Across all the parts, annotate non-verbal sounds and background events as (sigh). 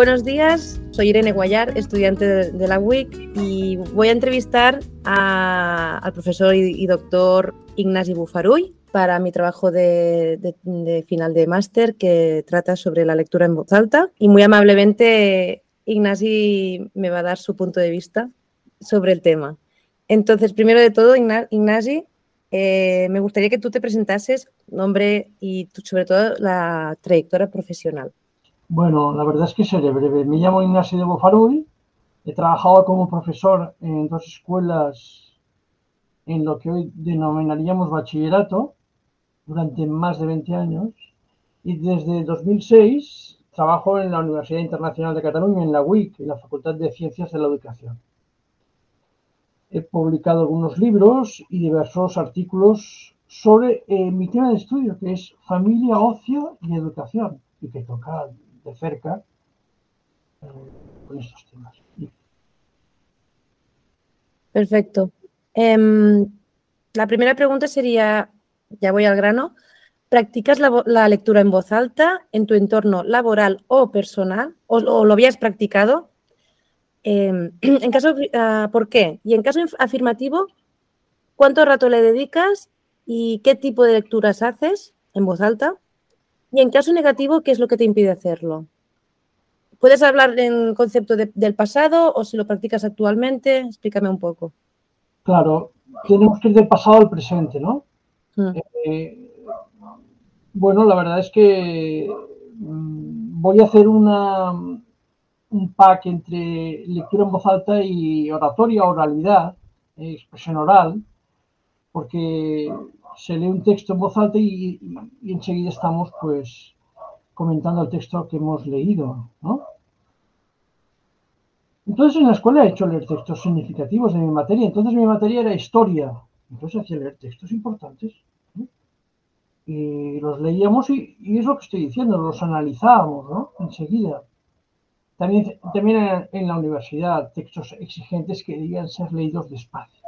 Buenos días, soy Irene Guayar, estudiante de, la WIC y voy a entrevistar al profesor y, doctor Ignasi Bufaruy para mi trabajo de, de final de máster que trata sobre la lectura en voz alta y muy amablemente Ignasi me va a dar su punto de vista sobre el tema. Entonces, primero de todo, Ignasi, eh, me gustaría que tú te presentases, nombre y sobre todo la trayectoria profesional. Bueno, la verdad es que seré breve. Me llamo Ignacio de Bofaruy. He trabajado como profesor en dos escuelas en lo que hoy denominaríamos bachillerato durante más de 20 años. Y desde 2006 trabajo en la Universidad Internacional de Cataluña, en la UIC, en la Facultad de Ciencias de la Educación. He publicado algunos libros y diversos artículos sobre eh, mi tema de estudio, que es familia, ocio y educación, y que toca de cerca eh, con estos temas. Perfecto. Em, la primera pregunta sería, ya voy al grano, ¿practicas la, lectura en voz alta en tu entorno laboral o personal? ¿O, lo habías practicado? Em, (clears throat) en caso, ah, ¿Por qué? Y en caso afirmativo, ¿cuánto rato le dedicas y qué tipo de lecturas haces en voz alta? Y en caso negativo, ¿qué es lo que te impide hacerlo? ¿Puedes hablar en concepto del pasado o si lo practicas actualmente? Explícame un poco. Claro, tenemos que ir del pasado al presente, ¿no? Mm. Eh, bueno, la verdad es que mm, voy a hacer una, un pack entre lectura en voz alta y oratoria, oralidad, expresión oral, porque se lee un texto en voz alta y, enseguida estamos pues comentando el texto que hemos leído, ¿no? Entonces en la escuela he hecho leer textos significativos de mi materia, entonces mi materia era historia, entonces hacía leer textos importantes. Y los leíamos y, es lo que estoy diciendo, los analizábamos, ¿no? Enseguida. También, también en la universidad, textos exigentes que debían ser leídos despacio.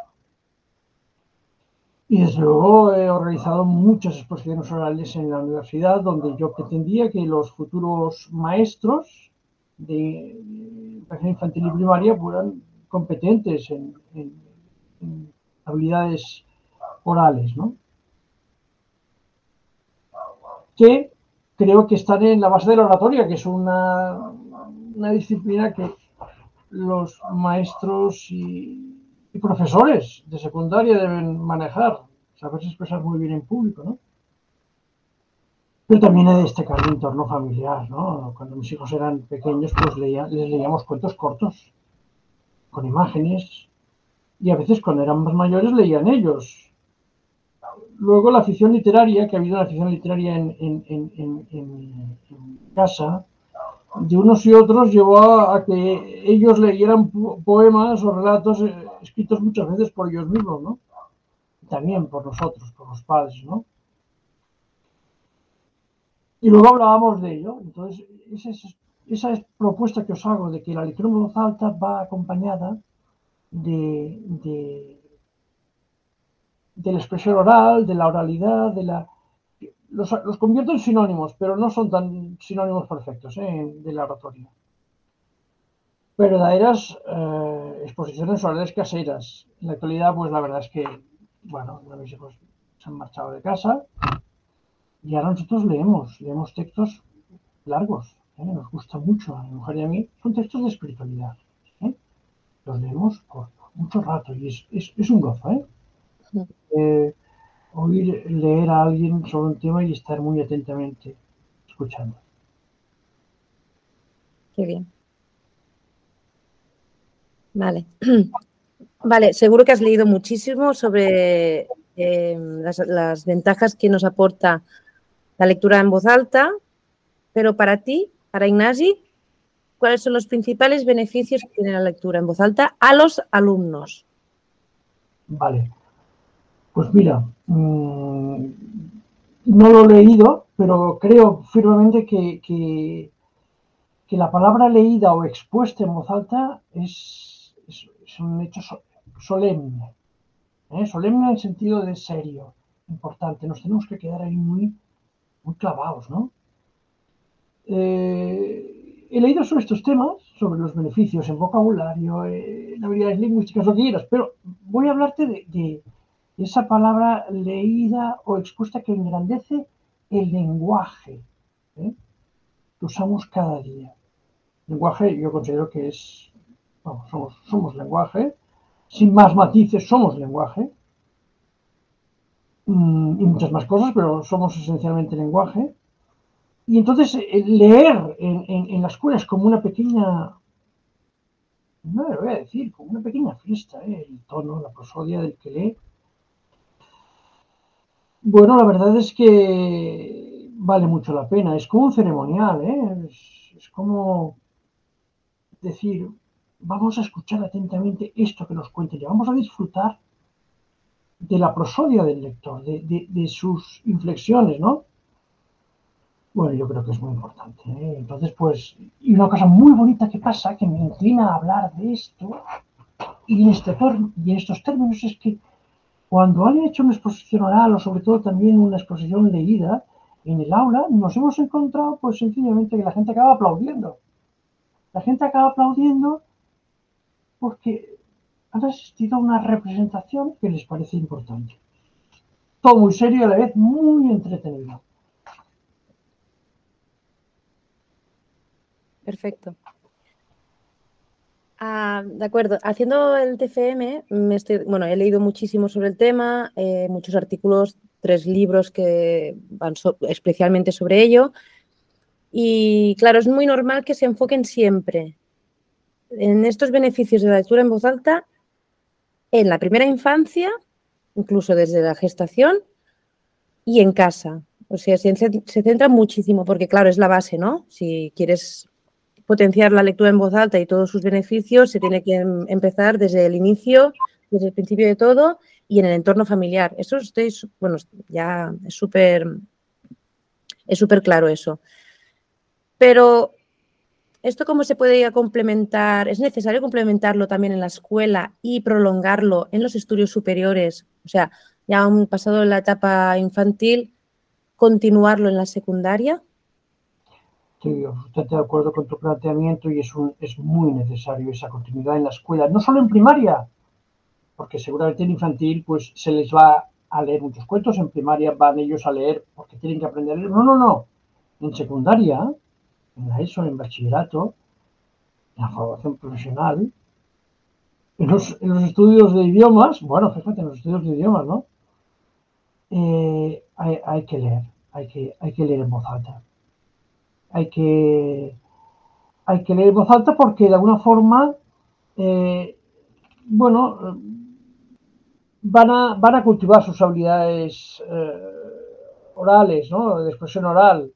Y desde luego he organizado muchas exposiciones orales en la universidad donde yo pretendía que los futuros maestros de educación infantil y primaria fueran competentes en, habilidades orales. Que creo que están en la base de la oratoria, que es una, una disciplina que los maestros y y profesores de secundaria deben manejar, saberse expresar muy bien en público, ¿no? Pero también he de destacar el entorno familiar, ¿no? Cuando mis hijos eran pequeños, pues les leíamos cuentos cortos, con imágenes, y a veces cuando eran más mayores leían ellos. Luego la afición literaria, que ha habido una afición literaria en, en casa, de unos y otros llevó a, que ellos leyeran poemas o relatos eh, escritos muchas veces por ellos mismos, ¿no? También por nosotros, por los padres, ¿no? Y luego hablábamos de ello. Entonces, esa, es, propuesta que os hago de que la lectura en voz alta va acompañada de, de, la expresión oral, de la oralidad, de la los, convierto en sinónimos, pero no son tan sinónimos perfectos ¿eh? de la oratoria. Verdaderas eh, exposiciones orales caseras. En la actualidad, pues la verdad es que, bueno, mis hijos se han marchado de casa y ahora nosotros leemos, leemos textos largos, ¿eh? nos gusta mucho a mi mujer y a mí, son textos de espiritualidad. ¿eh? Los leemos por, mucho rato y es, es un gozo. ¿eh? oír leer a alguien sobre un tema y estar muy atentamente escuchando. Qué bien. Vale. (clears throat) Vale, seguro que has leído muchísimo sobre eh, las, ventajas que nos aporta la lectura en voz alta, pero para ti, para Ignasi, ¿cuáles son los principales beneficios que tiene la lectura en voz alta a los alumnos? Vale. Pues mira, mm, no lo he leído, pero creo firmemente que, que, la palabra leída o expuesta en voz alta es, un hecho solemne. ¿eh? Solemne en el sentido de serio, importante. Nos tenemos que quedar ahí muy, muy clavados, ¿no? Eh, he leído sobre estos temas, sobre los beneficios en vocabulario, en habilidades lingüísticas, lo que quieras, pero voy a hablarte de, esa palabra leída o expuesta que engrandece el lenguaje ¿eh? que usamos cada día. Lenguaje yo considero que es, vamos, somos, somos lenguaje, sin más matices somos lenguaje, mm, y muchas más cosas, pero somos esencialmente lenguaje. Y entonces eh, leer en, escuela es como una pequeña, no lo voy a decir, como una pequeña fiesta, ¿eh? el tono, la prosodia del que lee. Bueno, la verdad es que vale mucho la pena, es como un ceremonial, ¿eh? es, como decir, vamos a escuchar atentamente esto que nos cuente y vamos a disfrutar de la prosodia del lector, de, de sus inflexiones, ¿no? Bueno, yo creo que es muy importante. ¿eh? Entonces, pues, y una cosa muy bonita que pasa, que me inclina a hablar de esto, y en, este, estos términos, es que cuando han hecho una exposición oral, o sobre todo también una exposición leída, en el aula, nos hemos encontrado, pues sencillamente, que la gente acaba aplaudiendo. La gente acaba aplaudiendo porque han asistido a una representación que les parece importante. Todo muy serio y a la vez muy entretenido. Perfecto. Ah, de acuerdo. Haciendo el TFM, me estoy, bueno, he leído muchísimo sobre el tema, eh, muchos artículos, tres libros que van especialmente sobre ello. Y claro, es muy normal que se enfoquen siempre en estos beneficios de la lectura en voz alta en la primera infancia, incluso desde la gestación y en casa. O sea, se, se centra muchísimo porque, claro, es la base, ¿no? Si quieres potenciar la lectura en voz alta y todos sus beneficios, se tiene que em, empezar desde el inicio, desde el principio de todo y en el entorno familiar. Eso estoy, bueno, ya es súper es súper claro eso. Pero ¿esto cómo se puede complementar? ¿Es necesario complementarlo también en la escuela y prolongarlo en los estudios superiores? O sea, ya han pasado la etapa infantil, continuarlo en la secundaria estoy de acuerdo con tu planteamiento y es, un, es muy necesario esa continuidad en la escuela, no solo en primaria, porque seguramente en infantil pues se les va a leer muchos cuentos, en primaria van ellos a leer porque tienen que aprender a leer. No, no, no. En secundaria, en la ESO, en bachillerato, en la formación profesional, en los, estudios de idiomas, bueno, fíjate, en los estudios de idiomas, ¿no? Eh, hay, hay, que leer, hay que, hay que leer en voz alta hay que, hay que leer en voz alta porque de alguna forma, eh, bueno, van a, van a cultivar sus habilidades eh, orales, ¿no? De expresión oral.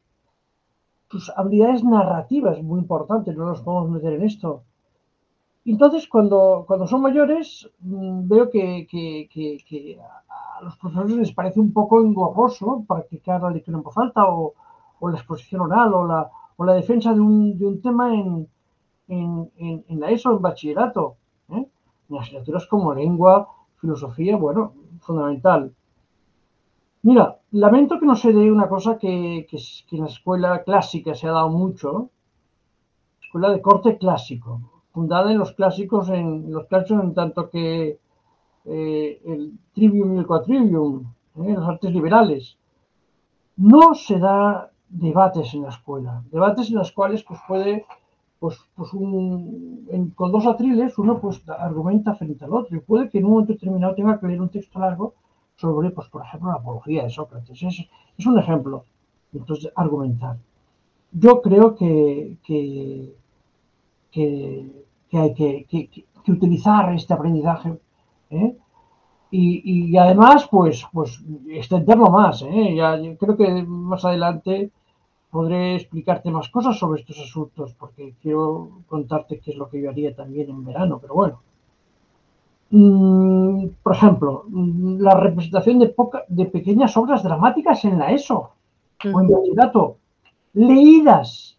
Habilidades narrativas, muy importantes, no nos podemos meter en esto. Entonces, cuando, cuando son mayores, mm, veo que, a los profesores les parece un poco engorroso practicar la lectura en voz alta o, o la exposición oral o la, o la defensa de un, de un tema en, en, en, la ESO, en bachillerato. ¿eh? En asignaturas como lengua, filosofía, bueno, fundamental. Mira, lamento que no se dé una cosa que, en la escuela clásica se ha dado mucho, escuela de corte clásico, fundada en los clásicos, en los clásicos en tanto que eh, el trivium y el quatrivium, ¿eh? los artes liberales. No se da debates en la escuela, debates en los cuales pues puede, pues, pues con dos atriles uno pues argumenta frente al otro y puede que en un momento determinado tenga que leer un texto largo sobre, pues por ejemplo, la apología de Sócrates. Es, es un ejemplo. Entonces, argumentar. Yo creo que, que, que, hay que, que, utilizar este aprendizaje ¿eh? y, y, además, pues, pues extenderlo más. ¿eh? Ya, creo que más adelante podré explicarte más cosas sobre estos asuntos, porque quiero contarte qué es lo que yo haría también en verano, pero bueno. Mm, por ejemplo, mm, la representación de, de pequeñas obras dramáticas en la ESO o en bachillerato, leídas.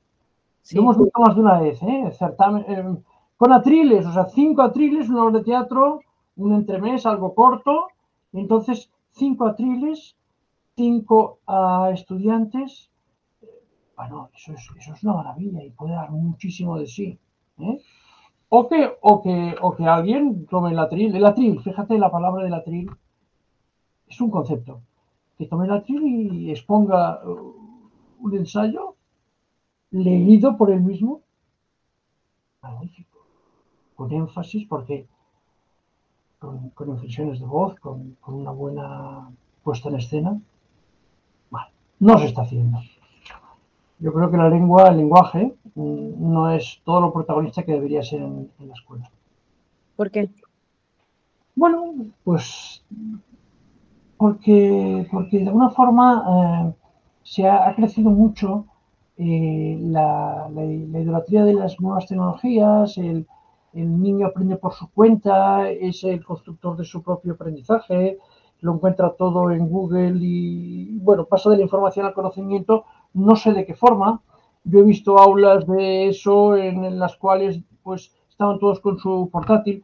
Lo hemos visto más de una vez, ¿eh? eh, con atriles, o sea, cinco atriles, una obra de teatro, un entremés, algo corto, entonces cinco atriles, cinco a estudiantes, bueno, eso es, eso es una maravilla y puede dar muchísimo de sí. ¿eh? O, que, o, que, o que alguien tome el atril. El atril, fíjate la palabra del atril, es un concepto. Que tome el atril y exponga uh, un ensayo leído por él mismo. Magnífico. Con énfasis, porque con, con inflexiones de voz, con, con, una buena puesta en escena. No se está haciendo. Yo creo que la lengua, el lenguaje, no es todo lo protagonista que debería ser en, en la escuela. ¿Por qué? Bueno, pues porque, porque de alguna forma eh, se ha, ha, crecido mucho eh, la, la, la, idolatría de las nuevas tecnologías, el, el, niño aprende por su cuenta, es el constructor de su propio aprendizaje, lo encuentra todo en Google y, bueno, pasa de la información al conocimiento no sé de qué forma. Yo he visto aulas de eso en, las cuales pues estaban todos con su portátil.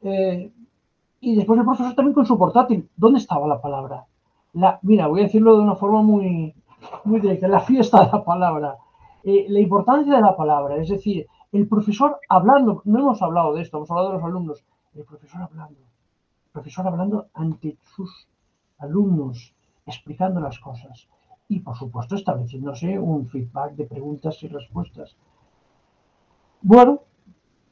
Eh, y después el profesor también con su portátil. ¿Dónde estaba la palabra? La, mira, voy a decirlo de una forma muy, muy directa, la fiesta de la palabra. Eh, la importancia de la palabra, es decir, el profesor hablando, no hemos hablado de esto, hemos hablado de los alumnos, el profesor hablando, el profesor hablando ante sus alumnos, explicando las cosas y por supuesto estableciéndose un feedback de preguntas y respuestas. Bueno,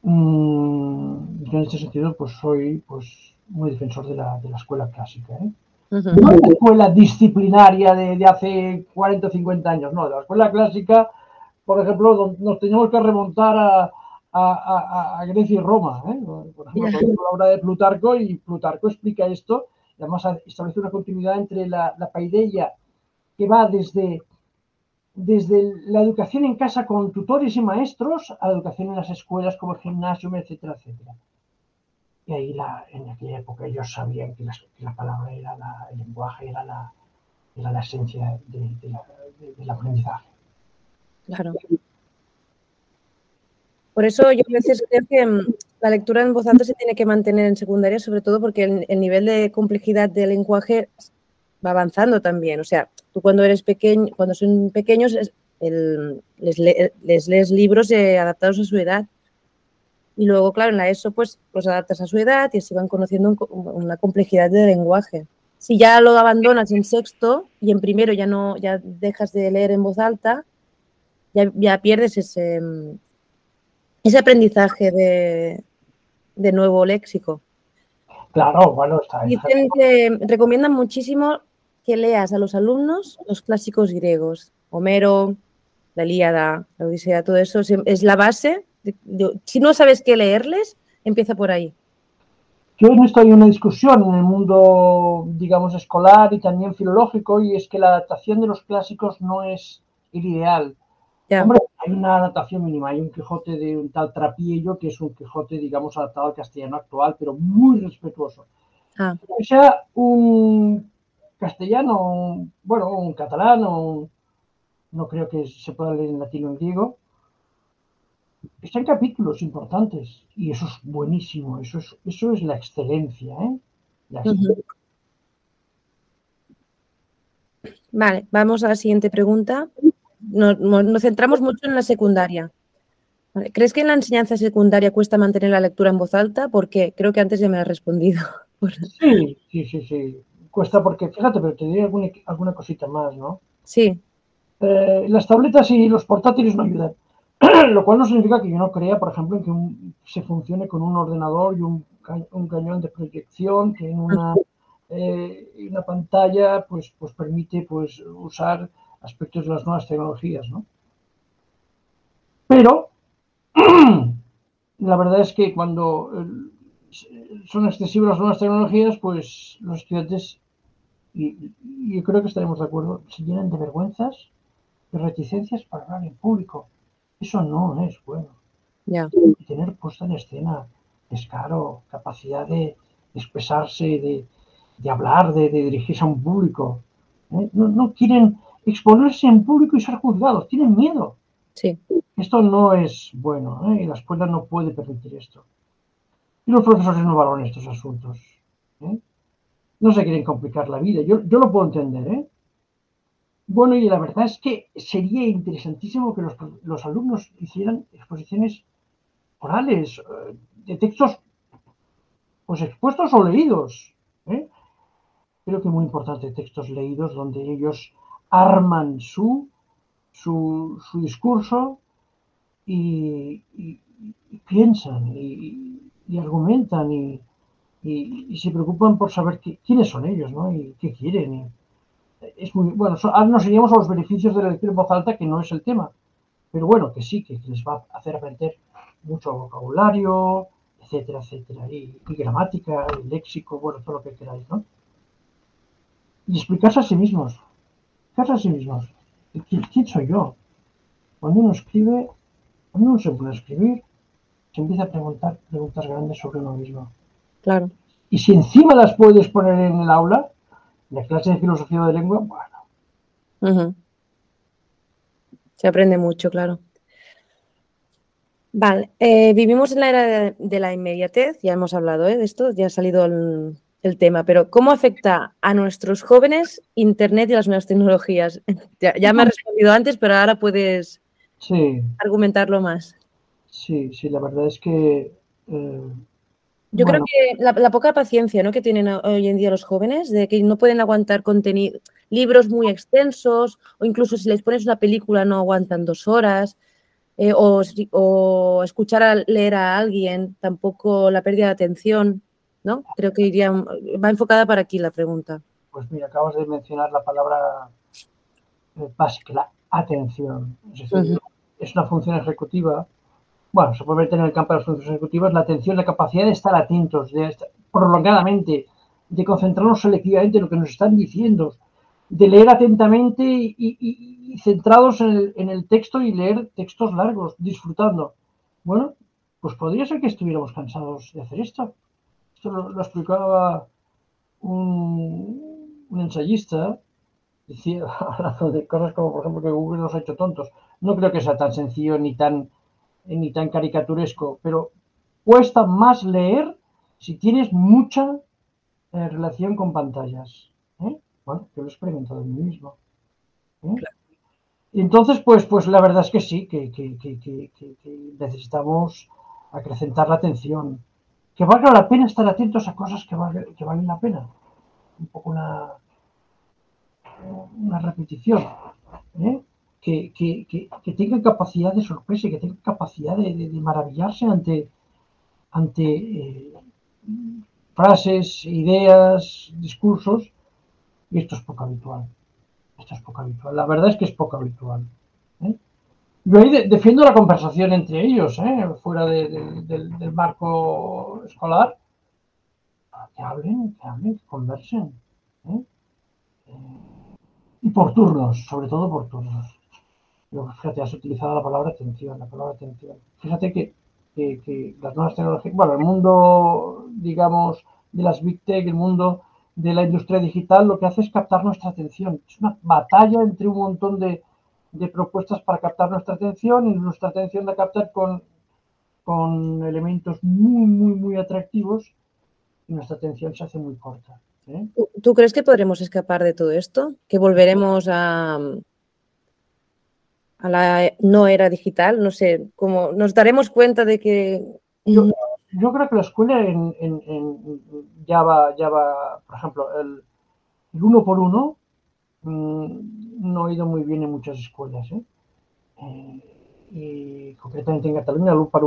mmm, yo en este sentido pues soy pues muy defensor de la, de la escuela clásica. ¿eh? Uh -huh. No la escuela disciplinaria de, de, hace 40 o 50 años, no, de la escuela clásica, por ejemplo, nos teníamos que remontar a, a, a, a Grecia y Roma. ¿eh? Por ejemplo, la obra de Plutarco y Plutarco explica esto y además establece una continuidad entre la, la paideia que va desde, desde la educación en casa con tutores y maestros a la educación en las escuelas como el gimnasio, etcétera, etcétera. Y ahí la, en aquella época ellos sabían que la, que la palabra era la, el lenguaje, era la, la esencia de, la, de, del aprendizaje. Claro. Por eso yo a veces creo que mm, la lectura en voz alta se tiene que mantener en secundaria, sobre todo porque el nivel de complejidad del lenguaje va avanzando también. O sea, tú cuando eres pequeño, cuando son pequeños, el, les, le, les, lees libros eh, adaptados a su edad. Y luego, claro, en la ESO, pues los adaptas a su edad y así van conociendo un, una complejidad de lenguaje. Si ya lo abandonas en sexto y en primero ya no, ya dejas de leer en voz alta, ya, ya pierdes ese, ese aprendizaje de, de nuevo léxico. Claro, bueno, está. Dicen que recomiendan muchísimo que leas a los alumnos los clásicos griegos, Homero, la Ilíada, la Odisea, todo eso es la base. Si no sabes qué leerles, empieza por ahí. Yo en esto hay una discusión en el mundo, digamos, escolar y también filológico, y es que la adaptación de los clásicos no es el ideal. Ya. Hombre, hay una adaptación mínima, hay un Quijote de un tal Trapiello, que es un Quijote, digamos, adaptado al castellano actual, pero muy respetuoso. Ah. O sea, un castellano, bueno, un catalán, o no creo que se pueda leer en latino o en griego, está en capítulos importantes y eso es buenísimo, eso es, eso es la excelencia. ¿eh? La excelencia. Uh -huh. Vale, vamos a la siguiente pregunta. Nos, nos centramos mucho en la secundaria. Vale. ¿Crees que en la enseñanza secundaria cuesta mantener la lectura en voz alta? Porque creo que antes ya me has respondido. (laughs) Sí, sí, sí, sí cuesta porque, fíjate, pero te diré alguna, alguna cosita más, ¿no? Sí. Eh, las tabletas y los portátiles no ayudan. (clears throat) Lo cual no significa que yo no crea, por ejemplo, en que un, se funcione con un ordenador y un, un cañón de proyección que en una, eh, una pantalla pues, pues permite pues, usar aspectos de las nuevas tecnologías, ¿no? Pero (clears throat) la verdad es que cuando son excesivas las nuevas tecnologías, pues los estudiantes y, y, creo que estaremos de acuerdo, se llenan de vergüenzas y reticencias para hablar en público. Eso no es bueno. Yeah. Tener puesta en escena, descaro, capacidad de, expresarse, de, de hablar, de, de, dirigirse a un público. ¿eh? No, no, quieren exponerse en público y ser juzgados, tienen miedo. Sí. Esto no es bueno ¿eh? y la escuela no puede permitir esto. Y los profesores no valoran estos asuntos. ¿eh? No se quieren complicar la vida. Yo, yo lo puedo entender, ¿eh? Bueno, y la verdad es que sería interesantísimo que los, alumnos hicieran exposiciones orales eh, de textos pues expuestos o leídos. ¿eh? Creo que muy importante textos leídos donde ellos arman su, su, discurso y, piensan y, argumentan y, se preocupan por saber quiénes son ellos ¿no? y qué quieren es muy bueno. Ahora nos iríamos a los beneficios de la lectura en voz alta, que no es el tema, pero bueno, que sí, que les va a hacer aprender mucho vocabulario, etcétera, etcétera, y, gramática, y léxico, bueno, todo lo que queráis, ¿no? Y explicarse a sí mismos, explicarse a sí mismos. ¿Quién, soy yo? Cuando uno escribe, cuando uno se puede escribir, se empieza a preguntar preguntas grandes sobre uno mismo. Claro. Y si encima las puedes poner en el aula, la clase de filosofía de lengua, bueno. Se aprende mucho, claro. Vale, eh, vivimos en la era de, la inmediatez, ya hemos hablado ¿eh? de esto, ya ha salido el, tema, pero ¿cómo afecta a nuestros jóvenes Internet y las nuevas tecnologías? (laughs) Ya, me has respondido antes, pero ahora puedes argumentarlo más. Sí, sí, la verdad es que eh, yo creo que la, poca paciencia ¿no? que tienen hoy en día los jóvenes, de que no pueden aguantar contenido, libros muy extensos, o incluso si les pones una película no aguantan dos horas, eh, o, escuchar a leer a alguien, tampoco la pérdida de atención, ¿no? Creo que iría, va enfocada para aquí la pregunta. Pues mira, acabas de mencionar la palabra eh, básica, la atención. es una función ejecutiva bueno, se puede meter en el campo de las funciones ejecutivas la atención, la capacidad de estar atentos, de prolongadamente, de concentrarnos selectivamente en lo que nos están diciendo, de leer atentamente y, centrados en el, texto y leer textos largos, disfrutando. Bueno, pues podría ser que estuviéramos cansados de hacer esto. Esto lo, explicaba un, un, ensayista, decía, (laughs) hablando de cosas como, por ejemplo, que Google nos ha hecho tontos. No creo que sea tan sencillo ni tan ni tan caricaturesco, pero cuesta más leer si tienes mucha eh, relación con pantallas. ¿eh? Bueno, yo lo he experimentado en mí mismo. ¿eh? entonces, pues, pues la verdad es que sí, que, necesitamos acrecentar la atención. Que valga la pena estar atentos a cosas que, que valen la pena. Un poco una, una repetición. ¿eh? Que, que, tengan capacidad de sorpresa, que tengan capacidad de, maravillarse ante, ante eh, frases, ideas, discursos, y esto es poco habitual. Esto es poco habitual. La verdad es que es poco habitual. ¿eh? Yo ahí defiendo la conversación entre ellos, ¿eh? fuera del, marco escolar. que hablen, que hablen, que conversen. y por turnos, sobre todo por turnos fíjate, has utilizado la palabra atención, la palabra atención. Fíjate que, las nuevas tecnologías, bueno, el mundo, digamos, de las Big Tech, el mundo de la industria digital, lo que hace es captar nuestra atención. Es una batalla entre un montón de, propuestas para captar nuestra atención y nuestra atención la captar con, con elementos muy, muy, muy atractivos y nuestra atención se hace muy corta. ¿eh? ¿Tú crees que podremos escapar de todo esto? ¿Que volveremos a, a la no era digital, no sé, como nos daremos cuenta de que... Yo, creo que la escuela en, ya, va, ya va, por ejemplo, el, uno por uno mm, no ha ido muy bien en muchas escuelas. ¿eh? Eh, y concretamente en Cataluña, el para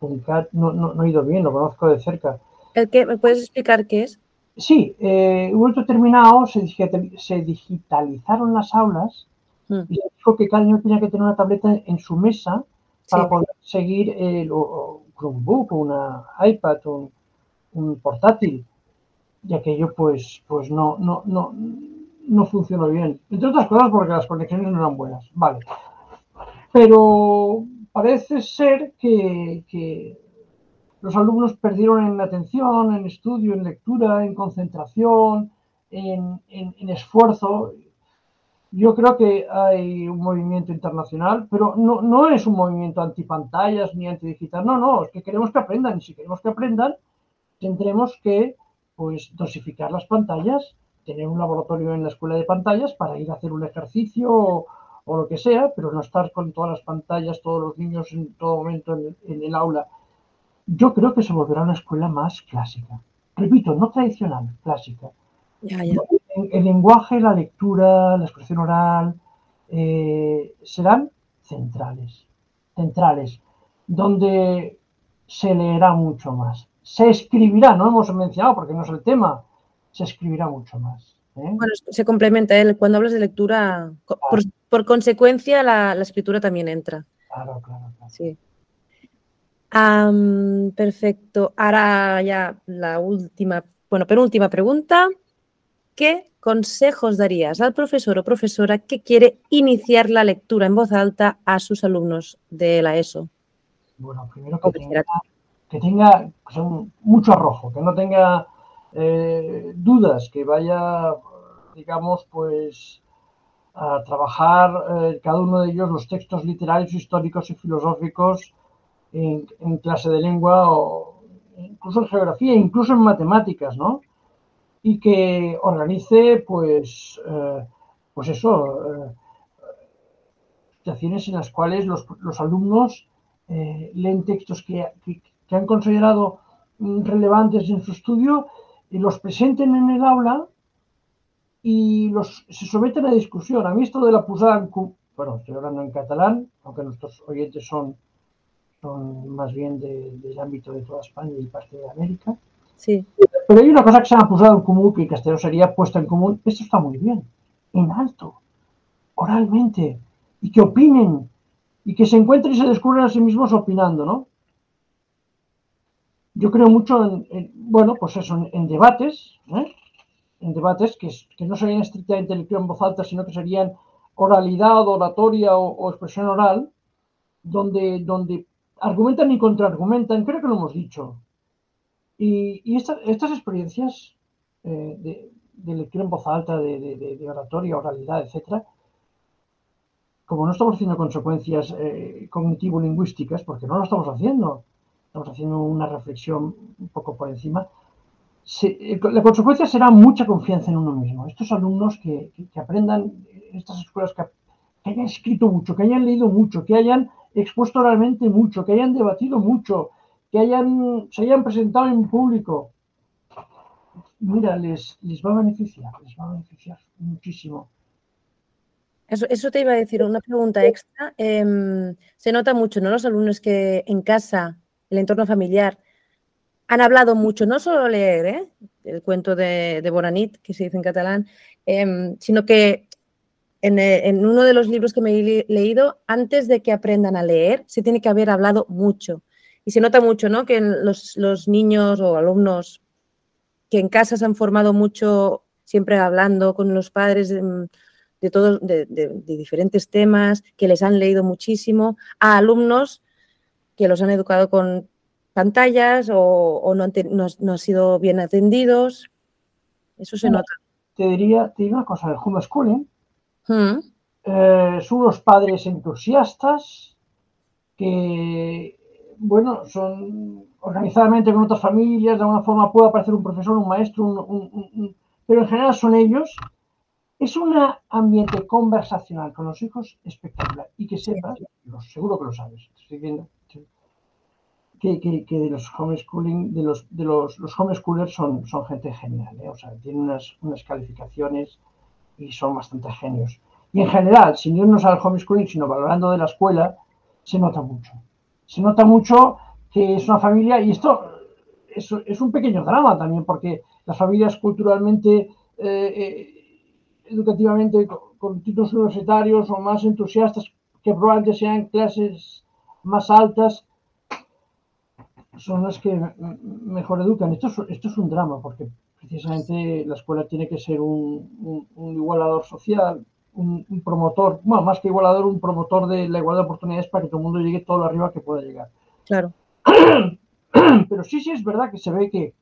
publicar no, no, ha ido bien, lo conozco de cerca. ¿El qué? ¿Me puedes explicar qué es? Sí, eh, un momento terminado se, se digitalizaron las aulas. Y dijo que cada niño tenía que tener una tableta en su mesa para poder seguir el, un Chromebook, una iPad, un, un portátil. Y aquello pues, pues no, no, no, no funcionó bien. Entre otras cosas porque las conexiones no eran buenas. Vale. Pero parece ser que, que los alumnos perdieron en atención, en estudio, en lectura, en concentración, en, en, en esfuerzo. Yo creo que hay un movimiento internacional, pero no, no es un movimiento antipantallas ni antidigital, no, no, es que queremos que aprendan y si queremos que aprendan, tendremos que pues dosificar las pantallas tener un laboratorio en la escuela de pantallas para ir a hacer un ejercicio o, lo que sea, pero no estar con todas las pantallas, todos los niños en todo momento en, el aula. Yo creo que se volverá una escuela más clásica. Repito, no tradicional, clásica. El, lenguaje, la lectura, la expresión oral eh, serán centrales, centrales, donde se leerá mucho más. Se escribirá, no hemos mencionado porque no es el tema, se escribirá mucho más. ¿eh? Bueno, se complementa, ¿eh? cuando hablas de lectura, por, consecuencia la, escritura también entra. Claro, claro, claro. Sí. perfecto. Ahora ya la última, bueno, penúltima pregunta. ¿Qué consejos darías al profesor o profesora que quiere iniciar la lectura en voz alta a sus alumnos de la ESO? Bueno, primero que tenga, que tenga mucho arrojo, que no tenga eh, dudas, que vaya, digamos, pues a trabajar eh, cada uno de ellos los textos literarios, históricos y filosóficos en, clase de lengua o incluso en geografía, incluso en matemáticas, ¿no? Y que organice, pues, eh, pues eso, situaciones en las cuales los, alumnos leen textos que, que han considerado relevantes en su estudio y los presenten en el aula y los, se someten a discusión. A mí esto de la posada en bueno, estoy hablando en catalán, aunque nuestros oyentes son, son más bien del ámbito de toda España y parte de América. Sí. Pero hay una cosa que se llama posada en común, que en sería puesta en común. Esto está muy bien, en alto, oralmente, y que opinen, y que se encuentren y se descubran a sí mismos opinando, ¿no? Yo creo mucho en, bueno, pues eso, en, debates, ¿eh? en debates que, que, no serían estrictamente lectura en voz alta, sino que serían oralidad, oratoria o, expresión oral, donde, donde argumentan y contraargumentan, creo que lo hemos dicho. Y, estas experiencias eh, de, lectura en voz alta, de, oratoria, oralidad, etcétera, como no estamos haciendo consecuencias eh, cognitivo-lingüísticas, porque no lo estamos haciendo, estamos haciendo una reflexión un poco por encima, eh, la consecuencia será mucha confianza en uno mismo. Estos alumnos que, aprendan estas escuelas, que, hayan escrito mucho, que hayan leído mucho, que hayan expuesto oralmente mucho, que hayan debatido mucho, hayan, se hayan presentado en público, mira, les, les va a beneficiar, les va a beneficiar muchísimo. Eso, te iba a decir, una pregunta extra. Em, se nota mucho, ¿no? Los alumnos que en casa el entorno familiar. Han hablado mucho, no solo leer ¿eh? el cuento de, Bonanit, que se dice en catalán, em, sino que en, uno de los libros que me he leído, antes de que aprendan a leer, se tiene que haber hablado mucho. Y se nota mucho, ¿no? Que los, los niños o alumnos que en casa se han formado mucho, siempre hablando con los padres de, de todos, de, diferentes temas, que les han leído muchísimo, a alumnos que los han educado con pantallas o, no, han sido bien atendidos. Eso se nota. Te diría, te digo una cosa, el homeschooling mm. eh, son unos padres entusiastas que, bueno, son organizadamente con otras familias, de alguna forma puede aparecer un profesor, un maestro, pero en general son ellos. Es un ambiente conversacional con los hijos espectacular y que sepas, seguro que lo sabes, estoy viendo, que, de los homeschooling, de los, de los, los homeschoolers son, son gente genial, ¿eh? o sea, tienen unas, unas calificaciones y son bastante genios. Y en general, sin irnos al homeschooling, sino valorando de la escuela, se nota mucho. Se nota mucho que es una familia, y esto es, un pequeño drama también, porque las familias culturalmente, eh, eh, educativamente, con, con, títulos universitarios o más entusiastas, que probablemente sean clases más altas, son las que mejor educan. Esto es, esto es un drama, porque precisamente la escuela tiene que ser un, igualador social, un, promotor, bueno, más que igualador, un promotor de la igualdad de oportunidades para que todo el mundo llegue todo lo arriba que pueda llegar. Claro. (clears throat) Pero sí, sí es verdad que se ve que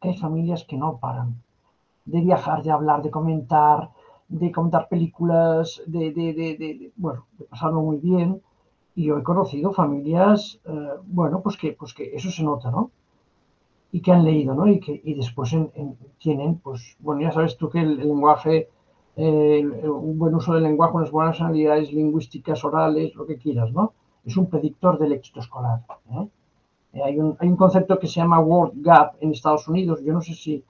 hay familias que no paran de viajar, de hablar, de comentar, de comentar películas, de, de, de bueno, de pasarlo muy bien y yo he conocido familias, eh, bueno, pues que, pues que eso se nota, ¿no? y que han leído, ¿no? Y que y después tienen, pues, bueno, ya sabes tú que el, lenguaje, un buen uso del lenguaje, unas buenas habilidades lingüísticas, orales, lo que quieras, ¿no? Es un predictor del éxito escolar. ¿eh? Eh, hay, un, hay un concepto que se llama Word Gap en Estados Unidos, yo no sé si,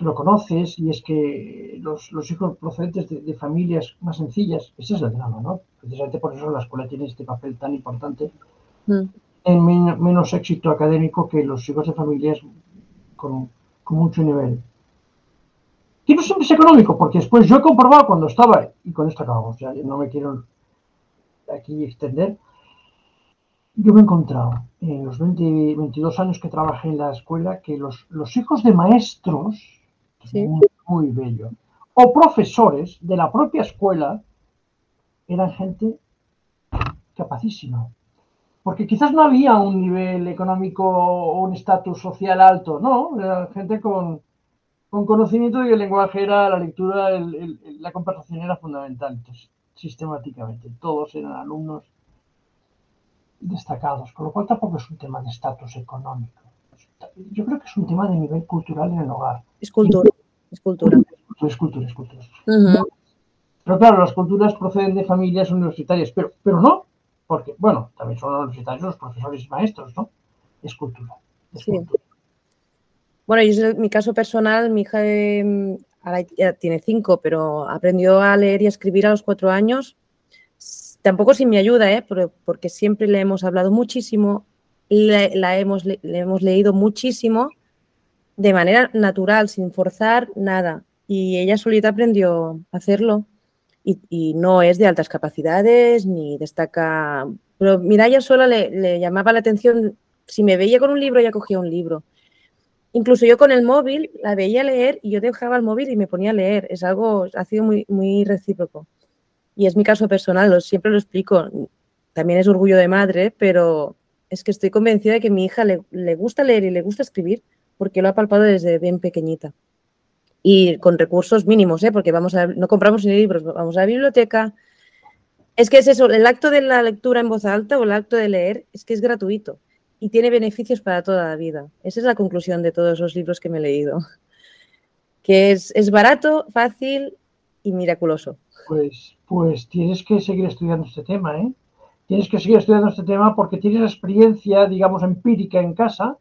lo conoces, y es que los, los hijos procedentes de, familias más sencillas, ese es el drama, ¿no? Precisamente por eso la escuela tiene este papel tan importante. Mm en menos éxito académico que los hijos de familias con, mucho nivel. Y no siempre es económico, porque después yo he comprobado cuando estaba, y con esto acabamos, ya no me quiero aquí extender, yo me he encontrado en los 20, 22 años que trabajé en la escuela que los, los hijos de maestros, muy, muy bello, o profesores de la propia escuela, eran gente capacísima. Porque quizás no había un nivel económico o un estatus social alto, no, era gente con, conocimiento de que el lenguaje era la lectura, la conversación era fundamental, entonces, sistemáticamente, todos eran alumnos destacados, con lo cual tampoco es un tema de estatus económico. Yo creo que es un tema de nivel cultural en el hogar. Es cultura. Es cultura. Es cultura, es cultura. Pero claro, las culturas proceden de familias universitarias, pero, pero no, porque, bueno, también son universitarios los profesores y maestros, ¿no? Es cultura. sí. Bueno, yo mi caso personal, mi hija ahora ya tiene cinco, pero aprendió a leer y a escribir a los cuatro años. Tampoco sin mi ayuda, ¿eh? porque siempre le hemos hablado muchísimo, la hemos, le hemos leído muchísimo de manera natural, sin forzar nada. Y ella solita aprendió a hacerlo y, no es de altas capacidades ni destaca. Pero Miraya sola le, llamaba la atención, si me veía con un libro, ya cogía un libro. Incluso yo con el móvil la veía leer y yo dejaba el móvil y me ponía a leer. Es algo, ha sido muy, muy recíproco. Y es mi caso personal, siempre lo explico. También es orgullo de madre, pero es que estoy convencida de que mi hija le, le gusta leer y le gusta escribir porque lo ha palpado desde bien pequeñita y con recursos mínimos, ¿eh? porque vamos a, no compramos ni libros, vamos a la biblioteca. Es que es eso, el acto de la lectura en voz alta o el acto de leer es que es gratuito y tiene beneficios para toda la vida. Esa es la conclusión de todos los libros que me he leído. (laughs) Que es, es barato, fácil y miraculoso. Pues, pues tienes que seguir estudiando este tema, ¿eh? Tienes que seguir estudiando este tema porque tienes experiencia, digamos, empírica en casa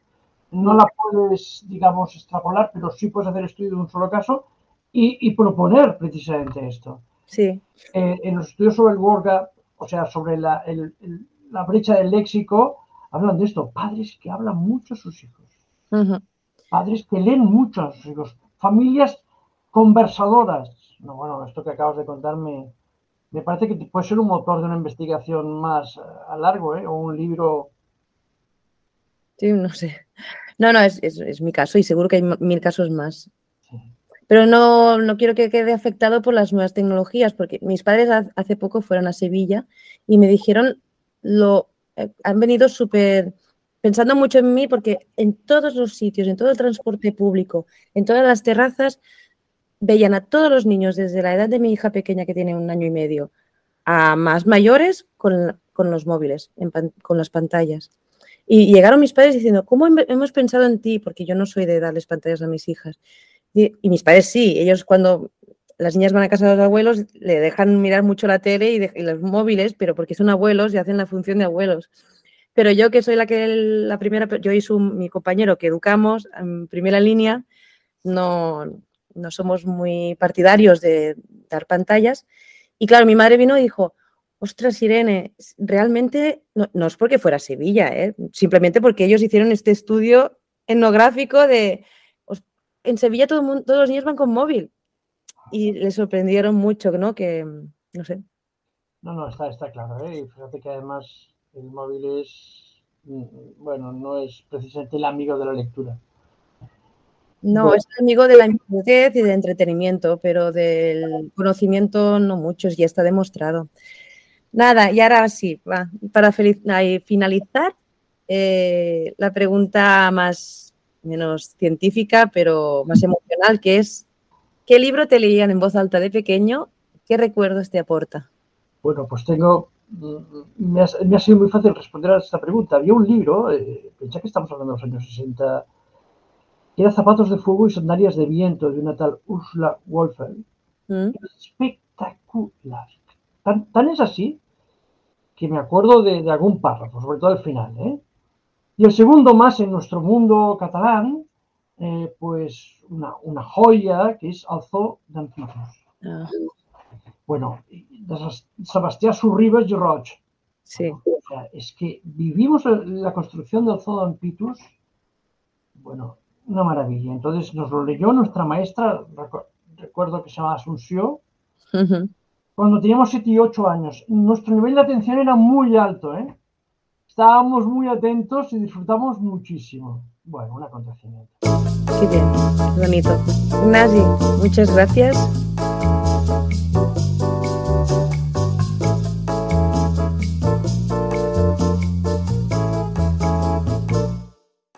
no la puedes, digamos, extrapolar, pero sí puedes hacer estudio de un solo caso y, proponer precisamente esto. Sí. Eh, en los estudios sobre el Word o sea, sobre la, brecha del léxico, hablan de esto. Padres que hablan mucho a sus hijos. Padres que leen mucho a sus hijos. Familias conversadoras. No, bueno, esto que acabas de contarme me parece que puede ser un motor de una investigación más eh, a largo, ¿eh? o un libro Sí, no sé. No, no, es, mi caso y seguro que hay mil casos más. Pero no, no quiero que quede afectado por las nuevas tecnologías, porque mis padres hace poco fueron a Sevilla y me dijeron, lo han venido súper pensando mucho en mí, porque en todos los sitios, en todo el transporte público, en todas las terrazas, veían a todos los niños, desde la edad de mi hija pequeña, que tiene un año y medio, a más mayores con, los móviles, con las pantallas. Y llegaron mis padres diciendo, ¿cómo hemos pensado en ti? Porque yo no soy de darles pantallas a mis hijas. Y, mis padres sí, ellos cuando las niñas van a casa de los abuelos le dejan mirar mucho la tele y, los móviles, pero porque son abuelos y hacen la función de abuelos. Pero yo que soy la que la primera, yo y su, mi compañero que educamos en primera línea, no, no somos muy partidarios de dar pantallas. Y claro, mi madre vino y dijo, Ostras, Irene, realmente no, es porque fuera Sevilla, ¿eh? simplemente porque ellos hicieron este estudio etnográfico de... En Sevilla todo todos los niños van con móvil y les sorprendieron mucho, ¿no? Que, no sé. No, no, está, está claro. ¿eh? fíjate que además el móvil es, mm, bueno, no es precisamente el amigo de la lectura. No, es el amigo de la inmediatez y del entretenimiento, pero del conocimiento no muchos, ya está demostrado. Nada, y ahora sí, para finalizar, eh, la pregunta más menos científica, pero más emocional, que es, ¿qué libro te leían en voz alta de pequeño? ¿Qué recuerdos te aporta? Bueno, pues tengo, mm, me ha, sido muy fácil responder a esta pregunta. Había un libro, eh, pensé que estamos hablando de los años 60, que era Zapatos de Fuego y Sandalias de Viento, de una tal Ursula Wolfel. Mm. Espectacular. Tan, tan es así que me acuerdo de, de algún párrafo, sobre todo el final. ¿eh? Y el segundo más en nuestro mundo catalán, eh, pues una, una, joya que es Alzó d'Ancitos. Ah, Bueno, de Sebastián Surribes y Roig. sí. O sea, es que vivimos la construcción del Zoo d'Ampitus, bueno, una maravilla. Entonces nos lo leyó nuestra maestra, recu- recuerdo que se llama Asunción, cuando teníamos 7 y 8 años. Nuestro nivel de atención era muy alto, ¿eh? Estábamos muy atentos y disfrutamos muchísimo. Bueno, un acontecimiento. Qué bien, bonito. Ignasi, muchas gracias